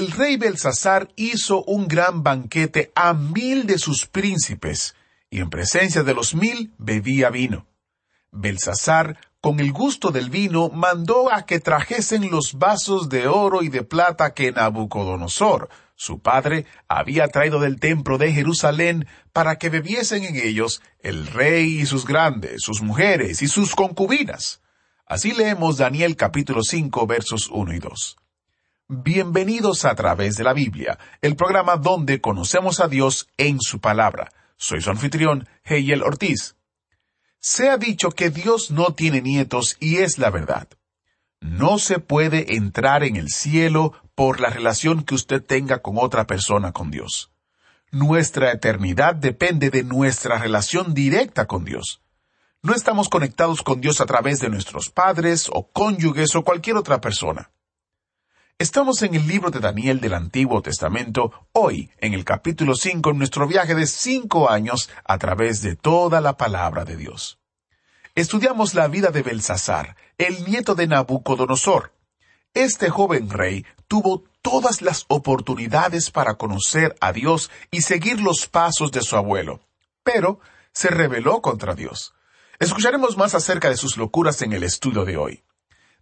El rey Belsasar hizo un gran banquete a mil de sus príncipes, y en presencia de los mil bebía vino. Belsasar, con el gusto del vino, mandó a que trajesen los vasos de oro y de plata que Nabucodonosor, su padre, había traído del templo de Jerusalén para que bebiesen en ellos el rey y sus grandes, sus mujeres y sus concubinas. Así leemos Daniel capítulo 5 versos 1 y 2. Bienvenidos a través de la Biblia, el programa donde conocemos a Dios en su palabra. Soy su anfitrión, Heyel Ortiz. Se ha dicho que Dios no tiene nietos y es la verdad. No se puede entrar en el cielo por la relación que usted tenga con otra persona con Dios. Nuestra eternidad depende de nuestra relación directa con Dios. No estamos conectados con Dios a través de nuestros padres o cónyuges o cualquier otra persona. Estamos en el libro de Daniel del Antiguo Testamento, hoy en el capítulo 5, en nuestro viaje de cinco años a través de toda la palabra de Dios. Estudiamos la vida de Belsasar, el nieto de Nabucodonosor. Este joven rey tuvo todas las oportunidades para conocer a Dios y seguir los pasos de su abuelo, pero se rebeló contra Dios. Escucharemos más acerca de sus locuras en el estudio de hoy.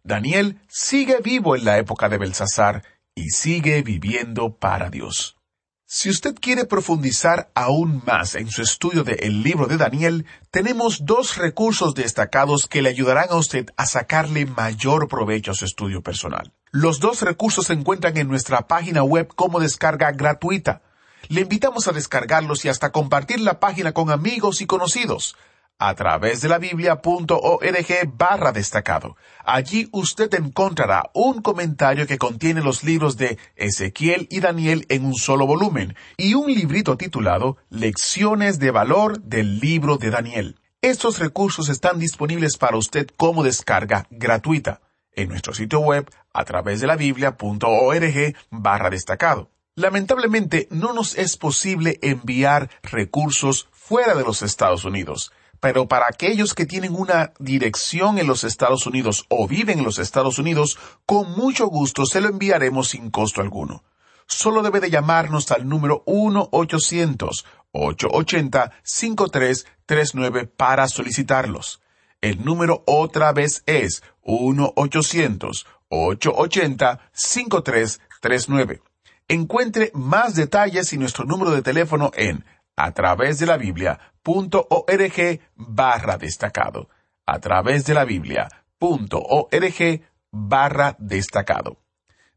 Daniel sigue vivo en la época de Belsasar y sigue viviendo para Dios. Si usted quiere profundizar aún más en su estudio del el libro de Daniel, tenemos dos recursos destacados que le ayudarán a usted a sacarle mayor provecho a su estudio personal. Los dos recursos se encuentran en nuestra página web como descarga gratuita. Le invitamos a descargarlos y hasta compartir la página con amigos y conocidos a través de la biblia.org barra destacado. Allí usted encontrará un comentario que contiene los libros de Ezequiel y Daniel en un solo volumen y un librito titulado Lecciones de Valor del libro de Daniel. Estos recursos están disponibles para usted como descarga gratuita en nuestro sitio web a través de la biblia.org barra destacado. Lamentablemente no nos es posible enviar recursos fuera de los Estados Unidos pero para aquellos que tienen una dirección en los Estados Unidos o viven en los Estados Unidos, con mucho gusto se lo enviaremos sin costo alguno. Solo debe de llamarnos al número 1-800-880-5339 para solicitarlos. El número otra vez es 1-800-880-5339. Encuentre más detalles y nuestro número de teléfono en a través de la Biblia .org barra destacado. A través de la Biblia.org barra destacado.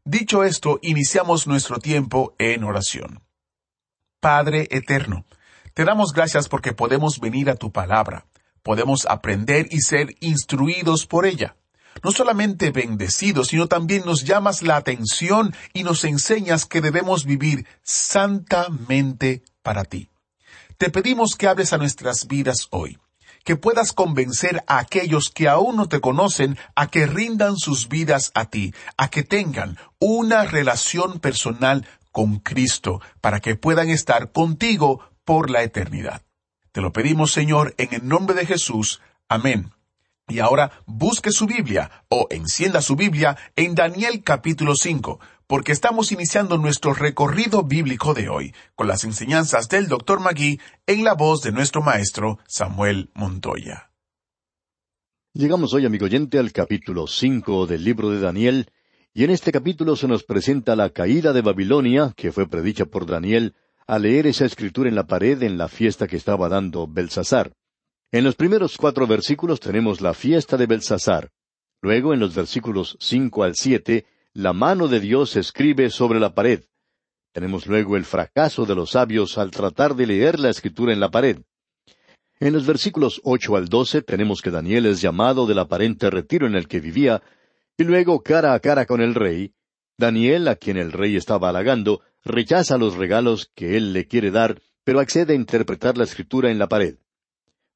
Dicho esto, iniciamos nuestro tiempo en oración. Padre eterno, te damos gracias porque podemos venir a tu palabra, podemos aprender y ser instruidos por ella. No solamente bendecidos, sino también nos llamas la atención y nos enseñas que debemos vivir santamente para ti. Te pedimos que hables a nuestras vidas hoy, que puedas convencer a aquellos que aún no te conocen a que rindan sus vidas a ti, a que tengan una relación personal con Cristo, para que puedan estar contigo por la eternidad. Te lo pedimos, Señor, en el nombre de Jesús. Amén. Y ahora busque su Biblia o encienda su Biblia en Daniel capítulo 5, porque estamos iniciando nuestro recorrido bíblico de hoy con las enseñanzas del Dr. Magui en la voz de nuestro maestro Samuel Montoya. Llegamos hoy, amigo oyente, al capítulo cinco del libro de Daniel, y en este capítulo se nos presenta la caída de Babilonia, que fue predicha por Daniel, al leer esa escritura en la pared en la fiesta que estaba dando Belsasar. En los primeros cuatro versículos tenemos la fiesta de Belsasar. Luego, en los versículos cinco al siete, la mano de Dios escribe sobre la pared. Tenemos luego el fracaso de los sabios al tratar de leer la escritura en la pared. En los versículos ocho al doce tenemos que Daniel es llamado del aparente retiro en el que vivía, y luego cara a cara con el rey, Daniel, a quien el rey estaba halagando, rechaza los regalos que él le quiere dar, pero accede a interpretar la escritura en la pared.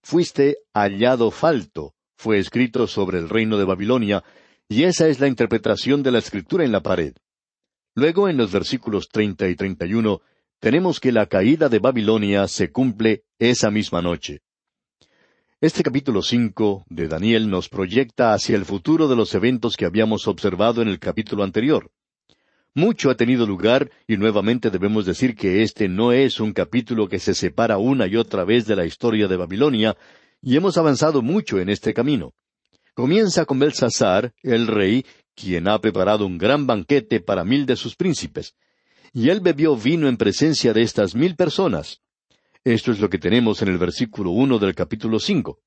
Fuiste hallado falto, fue escrito sobre el reino de Babilonia, y esa es la interpretación de la escritura en la pared. Luego, en los versículos treinta y treinta y uno, tenemos que la caída de Babilonia se cumple esa misma noche. Este capítulo cinco de Daniel nos proyecta hacia el futuro de los eventos que habíamos observado en el capítulo anterior. Mucho ha tenido lugar y nuevamente debemos decir que este no es un capítulo que se separa una y otra vez de la historia de Babilonia, y hemos avanzado mucho en este camino. Comienza con Belsasar, el rey, quien ha preparado un gran banquete para mil de sus príncipes, y él bebió vino en presencia de estas mil personas. Esto es lo que tenemos en el versículo uno del capítulo cinco.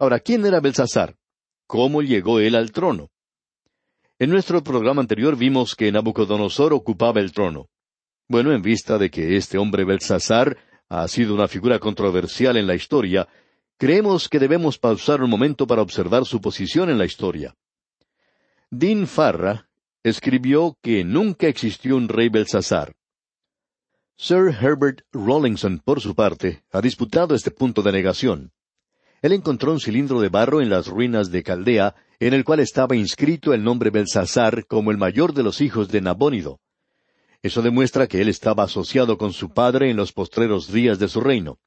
Ahora, ¿quién era Belsasar? ¿Cómo llegó él al trono? En nuestro programa anterior vimos que Nabucodonosor ocupaba el trono. Bueno, en vista de que este hombre Belsasar ha sido una figura controversial en la historia, creemos que debemos pausar un momento para observar su posición en la historia. Dean Farra escribió que nunca existió un rey Belsasar. Sir Herbert Rawlinson, por su parte, ha disputado este punto de negación. Él encontró un cilindro de barro en las ruinas de Caldea en el cual estaba inscrito el nombre Belsasar como el mayor de los hijos de Nabónido. Eso demuestra que él estaba asociado con su padre en los postreros días de su reino.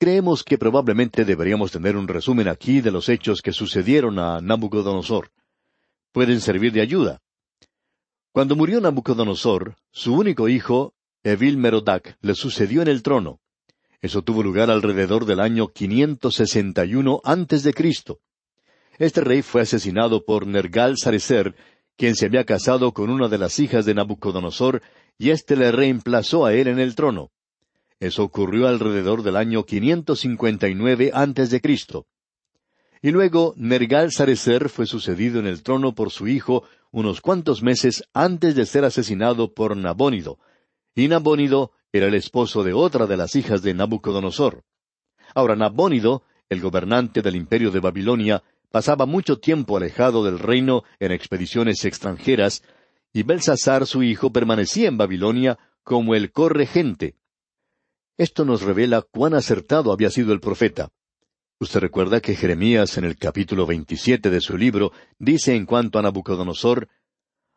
Creemos que probablemente deberíamos tener un resumen aquí de los hechos que sucedieron a Nabucodonosor. Pueden servir de ayuda. Cuando murió Nabucodonosor, su único hijo, Evil Merodac, le sucedió en el trono. Eso tuvo lugar alrededor del año 561 antes de Cristo. Este rey fue asesinado por Nergal Sarecer, quien se había casado con una de las hijas de Nabucodonosor, y éste le reemplazó a él en el trono. Eso ocurrió alrededor del año 559 antes de Cristo. Y luego Nergal Sarecer fue sucedido en el trono por su hijo unos cuantos meses antes de ser asesinado por Nabónido. Y Nabónido era el esposo de otra de las hijas de Nabucodonosor. Ahora Nabónido, el gobernante del imperio de Babilonia, pasaba mucho tiempo alejado del reino en expediciones extranjeras, y Belsasar su hijo permanecía en Babilonia como el corregente. Esto nos revela cuán acertado había sido el profeta. Usted recuerda que Jeremías en el capítulo veintisiete de su libro dice en cuanto a Nabucodonosor,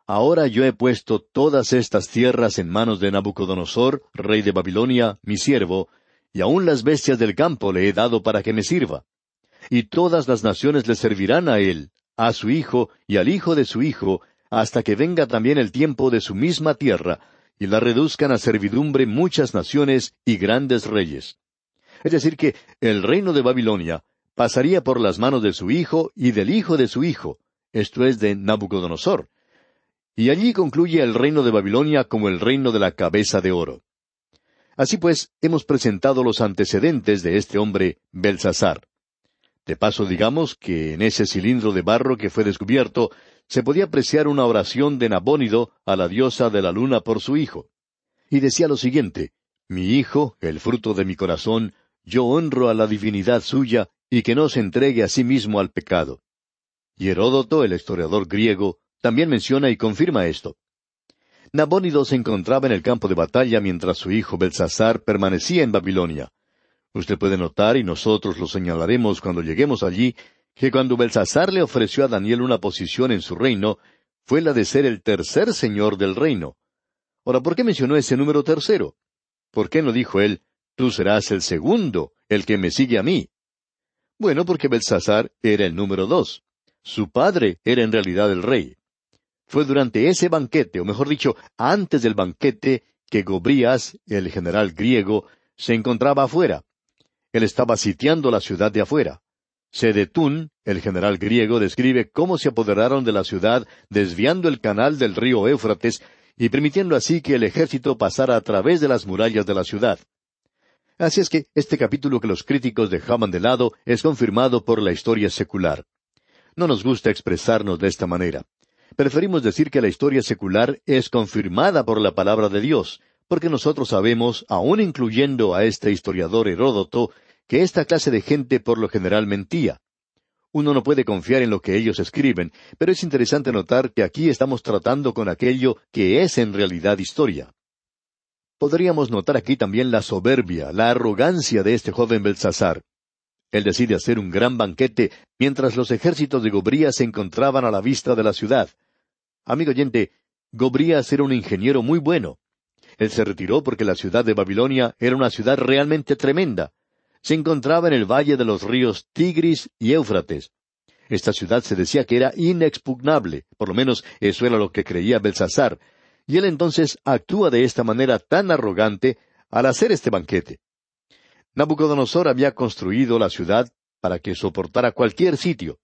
Ahora yo he puesto todas estas tierras en manos de Nabucodonosor, rey de Babilonia, mi siervo, y aun las bestias del campo le he dado para que me sirva y todas las naciones le servirán a él, a su hijo y al hijo de su hijo, hasta que venga también el tiempo de su misma tierra, y la reduzcan a servidumbre muchas naciones y grandes reyes. Es decir, que el reino de Babilonia pasaría por las manos de su hijo y del hijo de su hijo, esto es de Nabucodonosor. Y allí concluye el reino de Babilonia como el reino de la cabeza de oro. Así pues, hemos presentado los antecedentes de este hombre Belsasar. De paso, digamos que en ese cilindro de barro que fue descubierto se podía apreciar una oración de Nabónido a la diosa de la luna por su hijo. Y decía lo siguiente, Mi hijo, el fruto de mi corazón, yo honro a la divinidad suya y que no se entregue a sí mismo al pecado. Y Heródoto, el historiador griego, también menciona y confirma esto. Nabónido se encontraba en el campo de batalla mientras su hijo Belsasar permanecía en Babilonia. Usted puede notar, y nosotros lo señalaremos cuando lleguemos allí, que cuando Belsasar le ofreció a Daniel una posición en su reino, fue la de ser el tercer señor del reino. Ahora, ¿por qué mencionó ese número tercero? ¿Por qué no dijo él, tú serás el segundo, el que me sigue a mí? Bueno, porque Belsasar era el número dos. Su padre era en realidad el rey. Fue durante ese banquete, o mejor dicho, antes del banquete, que Gobrías, el general griego, se encontraba afuera. Él estaba sitiando la ciudad de afuera. Sedetún, el general griego, describe cómo se apoderaron de la ciudad desviando el canal del río Éufrates y permitiendo así que el ejército pasara a través de las murallas de la ciudad. Así es que este capítulo que los críticos dejaban de lado es confirmado por la historia secular. No nos gusta expresarnos de esta manera. Preferimos decir que la historia secular es confirmada por la palabra de Dios, porque nosotros sabemos, aun incluyendo a este historiador Heródoto, que esta clase de gente por lo general mentía. Uno no puede confiar en lo que ellos escriben, pero es interesante notar que aquí estamos tratando con aquello que es en realidad historia. Podríamos notar aquí también la soberbia, la arrogancia de este joven Belsasar. Él decide hacer un gran banquete mientras los ejércitos de Gobrías se encontraban a la vista de la ciudad. Amigo oyente, Gobrías era un ingeniero muy bueno. Él se retiró porque la ciudad de Babilonia era una ciudad realmente tremenda. Se encontraba en el valle de los ríos Tigris y Éufrates. Esta ciudad se decía que era inexpugnable, por lo menos eso era lo que creía Belsasar, y él entonces actúa de esta manera tan arrogante al hacer este banquete. Nabucodonosor había construido la ciudad para que soportara cualquier sitio.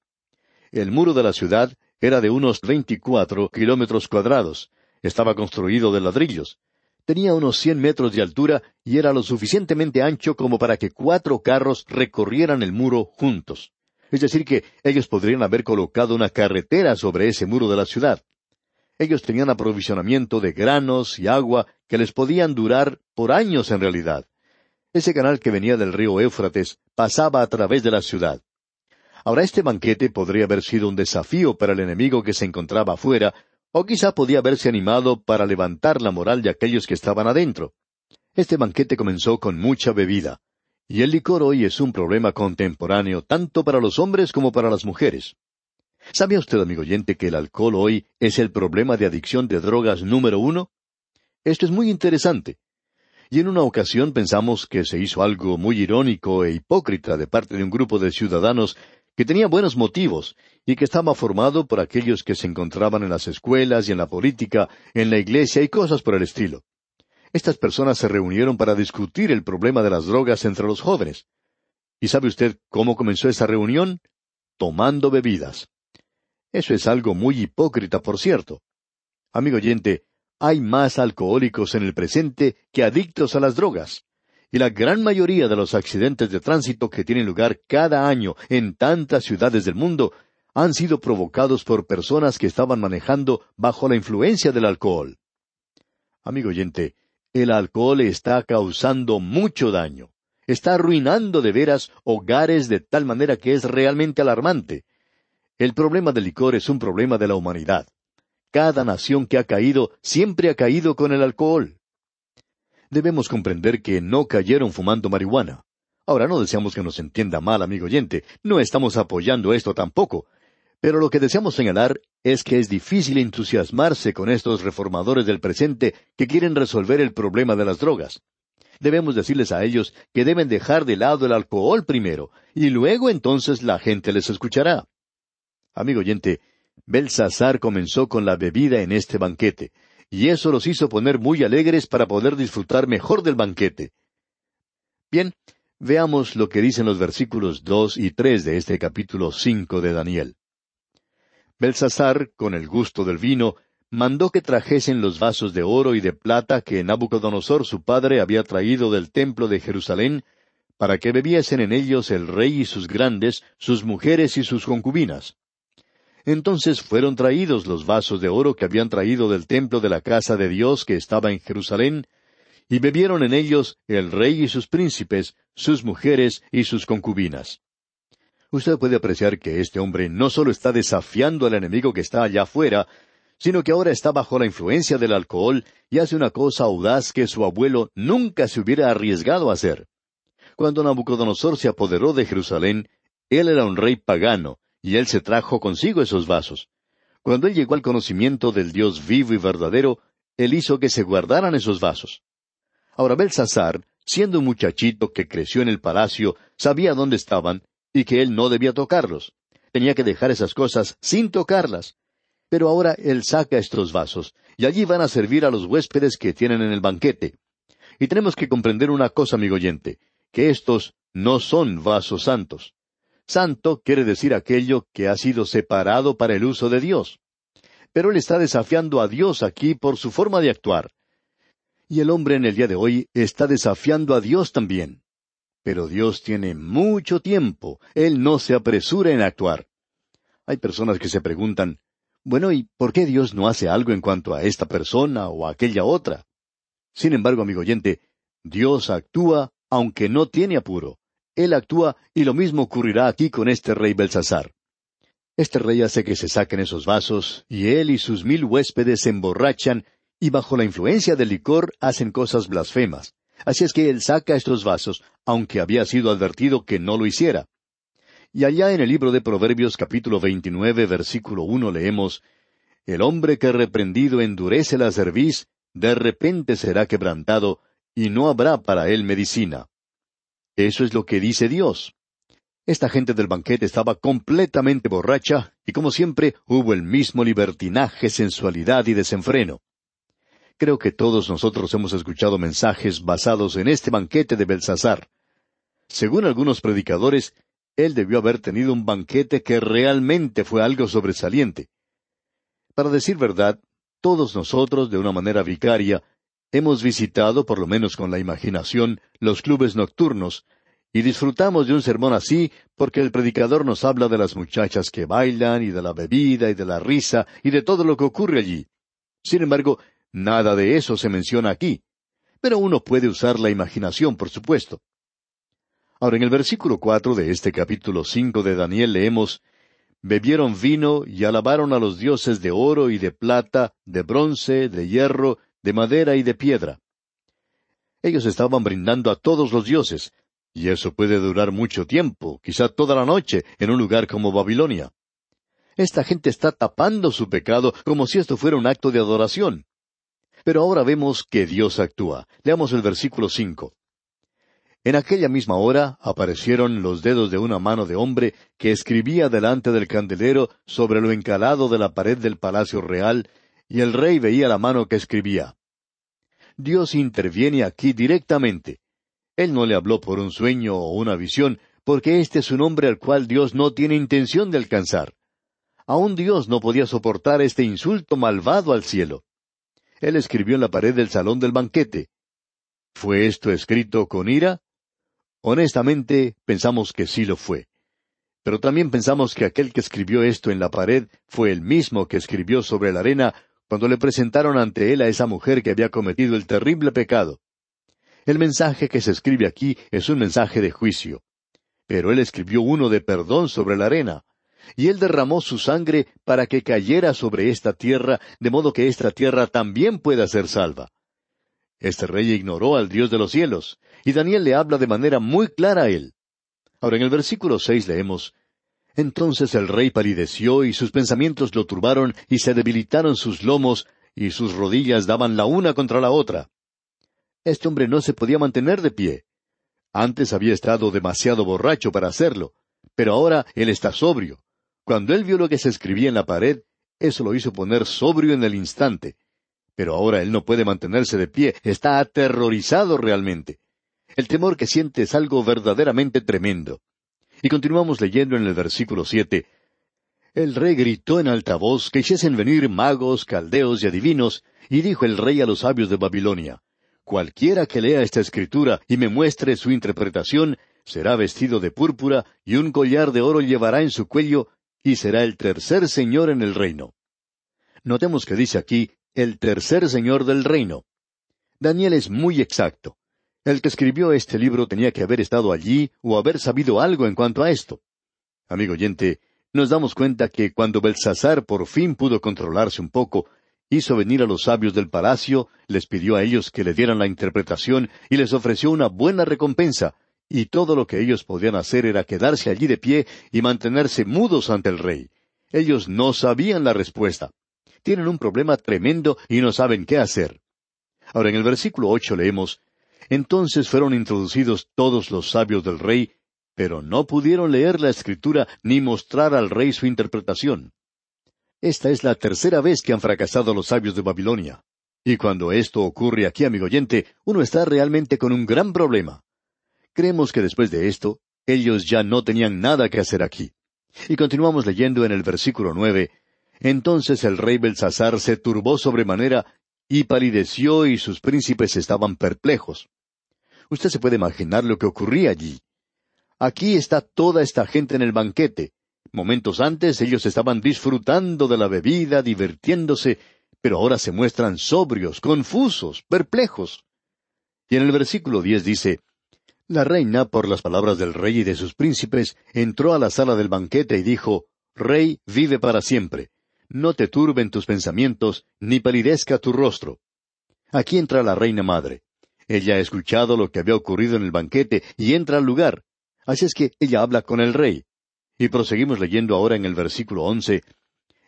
El muro de la ciudad era de unos veinticuatro kilómetros cuadrados. Estaba construido de ladrillos. Tenía unos cien metros de altura y era lo suficientemente ancho como para que cuatro carros recorrieran el muro juntos. Es decir, que ellos podrían haber colocado una carretera sobre ese muro de la ciudad. Ellos tenían aprovisionamiento de granos y agua que les podían durar por años en realidad. Ese canal que venía del río Éufrates pasaba a través de la ciudad. Ahora este banquete podría haber sido un desafío para el enemigo que se encontraba afuera, o quizá podía haberse animado para levantar la moral de aquellos que estaban adentro. Este banquete comenzó con mucha bebida, y el licor hoy es un problema contemporáneo tanto para los hombres como para las mujeres. ¿Sabe usted, amigo oyente, que el alcohol hoy es el problema de adicción de drogas número uno? Esto es muy interesante. Y en una ocasión pensamos que se hizo algo muy irónico e hipócrita de parte de un grupo de ciudadanos que tenía buenos motivos y que estaba formado por aquellos que se encontraban en las escuelas y en la política, en la iglesia y cosas por el estilo. Estas personas se reunieron para discutir el problema de las drogas entre los jóvenes. ¿Y sabe usted cómo comenzó esa reunión? Tomando bebidas. Eso es algo muy hipócrita, por cierto. Amigo oyente, hay más alcohólicos en el presente que adictos a las drogas y la gran mayoría de los accidentes de tránsito que tienen lugar cada año en tantas ciudades del mundo han sido provocados por personas que estaban manejando bajo la influencia del alcohol. Amigo oyente, el alcohol está causando mucho daño. Está arruinando de veras hogares de tal manera que es realmente alarmante. El problema del licor es un problema de la humanidad. Cada nación que ha caído siempre ha caído con el alcohol debemos comprender que no cayeron fumando marihuana. Ahora no deseamos que nos entienda mal, amigo oyente, no estamos apoyando esto tampoco. Pero lo que deseamos señalar es que es difícil entusiasmarse con estos reformadores del presente que quieren resolver el problema de las drogas. Debemos decirles a ellos que deben dejar de lado el alcohol primero, y luego entonces la gente les escuchará. Amigo oyente, Belsasar comenzó con la bebida en este banquete, y eso los hizo poner muy alegres para poder disfrutar mejor del banquete. Bien, veamos lo que dicen los versículos dos y tres de este capítulo cinco de Daniel. Belsasar, con el gusto del vino, mandó que trajesen los vasos de oro y de plata que Nabucodonosor su padre había traído del templo de Jerusalén, para que bebiesen en ellos el rey y sus grandes, sus mujeres y sus concubinas. Entonces fueron traídos los vasos de oro que habían traído del templo de la casa de Dios que estaba en Jerusalén, y bebieron en ellos el rey y sus príncipes, sus mujeres y sus concubinas. Usted puede apreciar que este hombre no solo está desafiando al enemigo que está allá afuera, sino que ahora está bajo la influencia del alcohol y hace una cosa audaz que su abuelo nunca se hubiera arriesgado a hacer. Cuando Nabucodonosor se apoderó de Jerusalén, él era un rey pagano, y él se trajo consigo esos vasos. Cuando él llegó al conocimiento del Dios vivo y verdadero, él hizo que se guardaran esos vasos. Ahora Belsasar, siendo un muchachito que creció en el palacio, sabía dónde estaban y que él no debía tocarlos. Tenía que dejar esas cosas sin tocarlas. Pero ahora él saca estos vasos, y allí van a servir a los huéspedes que tienen en el banquete. Y tenemos que comprender una cosa, amigo oyente, que estos no son vasos santos. Santo quiere decir aquello que ha sido separado para el uso de Dios. Pero él está desafiando a Dios aquí por su forma de actuar. Y el hombre en el día de hoy está desafiando a Dios también. Pero Dios tiene mucho tiempo. Él no se apresura en actuar. Hay personas que se preguntan, bueno, ¿y por qué Dios no hace algo en cuanto a esta persona o a aquella otra? Sin embargo, amigo oyente, Dios actúa aunque no tiene apuro. Él actúa y lo mismo ocurrirá aquí con este rey Belsasar. Este rey hace que se saquen esos vasos, y él y sus mil huéspedes se emborrachan, y bajo la influencia del licor hacen cosas blasfemas. Así es que él saca estos vasos, aunque había sido advertido que no lo hiciera. Y allá en el libro de Proverbios capítulo 29 versículo uno leemos, El hombre que reprendido endurece la cerviz, de repente será quebrantado, y no habrá para él medicina. Eso es lo que dice Dios. Esta gente del banquete estaba completamente borracha, y como siempre hubo el mismo libertinaje, sensualidad y desenfreno. Creo que todos nosotros hemos escuchado mensajes basados en este banquete de Belsasar. Según algunos predicadores, él debió haber tenido un banquete que realmente fue algo sobresaliente. Para decir verdad, todos nosotros, de una manera vicaria, hemos visitado, por lo menos con la imaginación, los clubes nocturnos, y disfrutamos de un sermón así porque el predicador nos habla de las muchachas que bailan, y de la bebida, y de la risa, y de todo lo que ocurre allí. Sin embargo, Nada de eso se menciona aquí. Pero uno puede usar la imaginación, por supuesto. Ahora, en el versículo cuatro de este capítulo cinco de Daniel leemos Bebieron vino y alabaron a los dioses de oro y de plata, de bronce, de hierro, de madera y de piedra. Ellos estaban brindando a todos los dioses, y eso puede durar mucho tiempo, quizá toda la noche, en un lugar como Babilonia. Esta gente está tapando su pecado como si esto fuera un acto de adoración. Pero ahora vemos que Dios actúa. Leamos el versículo cinco. En aquella misma hora aparecieron los dedos de una mano de hombre que escribía delante del candelero sobre lo encalado de la pared del palacio real, y el rey veía la mano que escribía. Dios interviene aquí directamente. Él no le habló por un sueño o una visión, porque este es un hombre al cual Dios no tiene intención de alcanzar. Aún Dios no podía soportar este insulto malvado al cielo. Él escribió en la pared del salón del banquete. ¿Fue esto escrito con ira? Honestamente, pensamos que sí lo fue. Pero también pensamos que aquel que escribió esto en la pared fue el mismo que escribió sobre la arena cuando le presentaron ante él a esa mujer que había cometido el terrible pecado. El mensaje que se escribe aquí es un mensaje de juicio. Pero él escribió uno de perdón sobre la arena y él derramó su sangre para que cayera sobre esta tierra, de modo que esta tierra también pueda ser salva. Este rey ignoró al Dios de los cielos, y Daniel le habla de manera muy clara a él. Ahora en el versículo seis leemos Entonces el rey palideció y sus pensamientos lo turbaron y se debilitaron sus lomos y sus rodillas daban la una contra la otra. Este hombre no se podía mantener de pie. Antes había estado demasiado borracho para hacerlo, pero ahora él está sobrio. Cuando él vio lo que se escribía en la pared, eso lo hizo poner sobrio en el instante. Pero ahora él no puede mantenerse de pie, está aterrorizado realmente. El temor que siente es algo verdaderamente tremendo. Y continuamos leyendo en el versículo siete. El rey gritó en alta voz que hiciesen venir magos, caldeos y adivinos, y dijo el rey a los sabios de Babilonia, Cualquiera que lea esta escritura y me muestre su interpretación, será vestido de púrpura, y un collar de oro llevará en su cuello, y será el tercer señor en el reino. Notemos que dice aquí el tercer señor del reino. Daniel es muy exacto. El que escribió este libro tenía que haber estado allí o haber sabido algo en cuanto a esto. Amigo oyente, nos damos cuenta que cuando Belsasar por fin pudo controlarse un poco, hizo venir a los sabios del palacio, les pidió a ellos que le dieran la interpretación y les ofreció una buena recompensa, y todo lo que ellos podían hacer era quedarse allí de pie y mantenerse mudos ante el rey. Ellos no sabían la respuesta. Tienen un problema tremendo y no saben qué hacer. Ahora en el versículo ocho leemos Entonces fueron introducidos todos los sabios del rey, pero no pudieron leer la escritura ni mostrar al rey su interpretación. Esta es la tercera vez que han fracasado los sabios de Babilonia. Y cuando esto ocurre aquí, amigo oyente, uno está realmente con un gran problema. Creemos que después de esto, ellos ya no tenían nada que hacer aquí. Y continuamos leyendo en el versículo nueve. Entonces el rey Belsasar se turbó sobremanera y palideció y sus príncipes estaban perplejos. Usted se puede imaginar lo que ocurría allí. Aquí está toda esta gente en el banquete. Momentos antes ellos estaban disfrutando de la bebida, divirtiéndose, pero ahora se muestran sobrios, confusos, perplejos. Y en el versículo diez dice, la reina, por las palabras del rey y de sus príncipes, entró a la sala del banquete y dijo, Rey, vive para siempre. No te turben tus pensamientos, ni palidezca tu rostro. Aquí entra la reina madre. Ella ha escuchado lo que había ocurrido en el banquete y entra al lugar. Así es que ella habla con el rey. Y proseguimos leyendo ahora en el versículo once.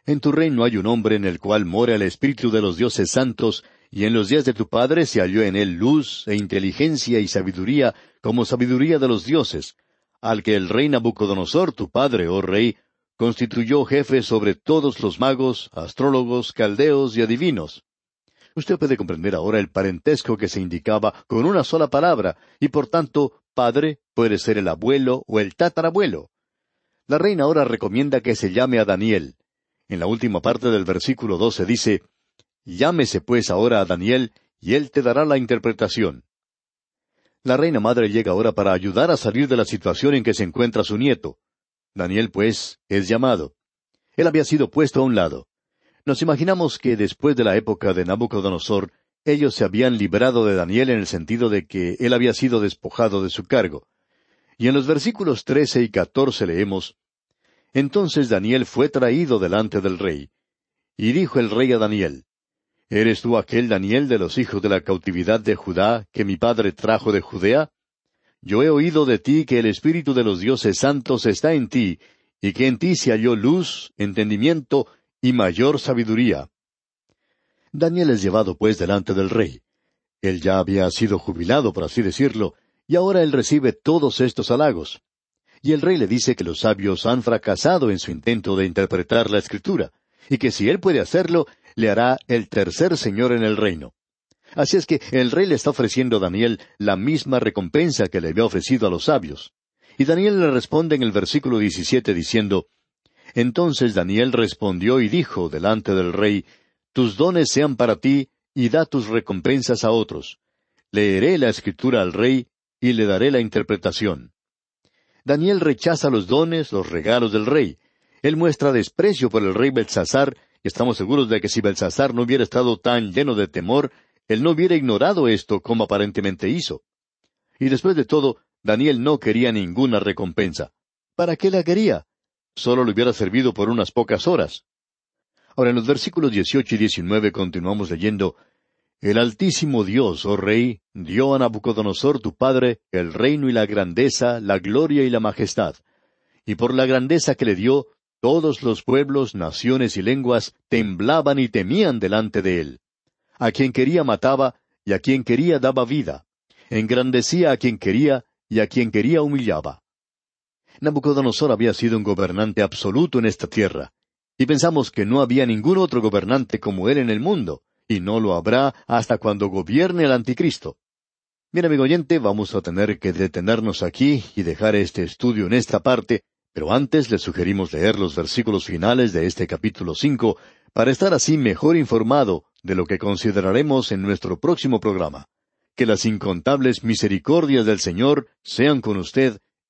En tu reino hay un hombre en el cual mora el Espíritu de los dioses santos, y en los días de tu padre se halló en él luz e inteligencia y sabiduría, como sabiduría de los dioses, al que el rey Nabucodonosor, tu padre, oh rey, constituyó jefe sobre todos los magos, astrólogos, caldeos y adivinos. Usted puede comprender ahora el parentesco que se indicaba con una sola palabra, y por tanto, padre puede ser el abuelo o el tatarabuelo. La reina ahora recomienda que se llame a Daniel. En la última parte del versículo doce dice, Llámese pues ahora a Daniel, y él te dará la interpretación. La reina madre llega ahora para ayudar a salir de la situación en que se encuentra su nieto. Daniel, pues, es llamado. Él había sido puesto a un lado. Nos imaginamos que después de la época de Nabucodonosor, ellos se habían librado de Daniel en el sentido de que él había sido despojado de su cargo. Y en los versículos trece y catorce leemos Entonces Daniel fue traído delante del rey. Y dijo el rey a Daniel, ¿Eres tú aquel Daniel de los hijos de la cautividad de Judá que mi padre trajo de Judea? Yo he oído de ti que el Espíritu de los dioses santos está en ti, y que en ti se halló luz, entendimiento y mayor sabiduría. Daniel es llevado pues delante del rey. Él ya había sido jubilado, por así decirlo, y ahora él recibe todos estos halagos. Y el rey le dice que los sabios han fracasado en su intento de interpretar la escritura, y que si él puede hacerlo, le hará el tercer señor en el reino. Así es que el rey le está ofreciendo a Daniel la misma recompensa que le había ofrecido a los sabios. Y Daniel le responde en el versículo 17 diciendo, Entonces Daniel respondió y dijo delante del rey, Tus dones sean para ti, y da tus recompensas a otros. Leeré la escritura al rey, y le daré la interpretación. Daniel rechaza los dones, los regalos del rey. Él muestra desprecio por el rey Belsasar y estamos seguros de que si Belsasar no hubiera estado tan lleno de temor, él no hubiera ignorado esto como aparentemente hizo. Y después de todo, Daniel no quería ninguna recompensa. ¿Para qué la quería? Solo le hubiera servido por unas pocas horas. Ahora en los versículos dieciocho y diecinueve continuamos leyendo El Altísimo Dios, oh Rey, dio a Nabucodonosor tu padre el reino y la grandeza, la gloria y la majestad. Y por la grandeza que le dio, todos los pueblos, naciones y lenguas temblaban y temían delante de él. A quien quería mataba, y a quien quería daba vida. Engrandecía a quien quería, y a quien quería humillaba. Nabucodonosor había sido un gobernante absoluto en esta tierra, y pensamos que no había ningún otro gobernante como él en el mundo, y no lo habrá hasta cuando gobierne el anticristo. Bien, amigo oyente, vamos a tener que detenernos aquí y dejar este estudio en esta parte, pero antes le sugerimos leer los versículos finales de este capítulo cinco para estar así mejor informado de lo que consideraremos en nuestro próximo programa. Que las incontables misericordias del Señor sean con usted,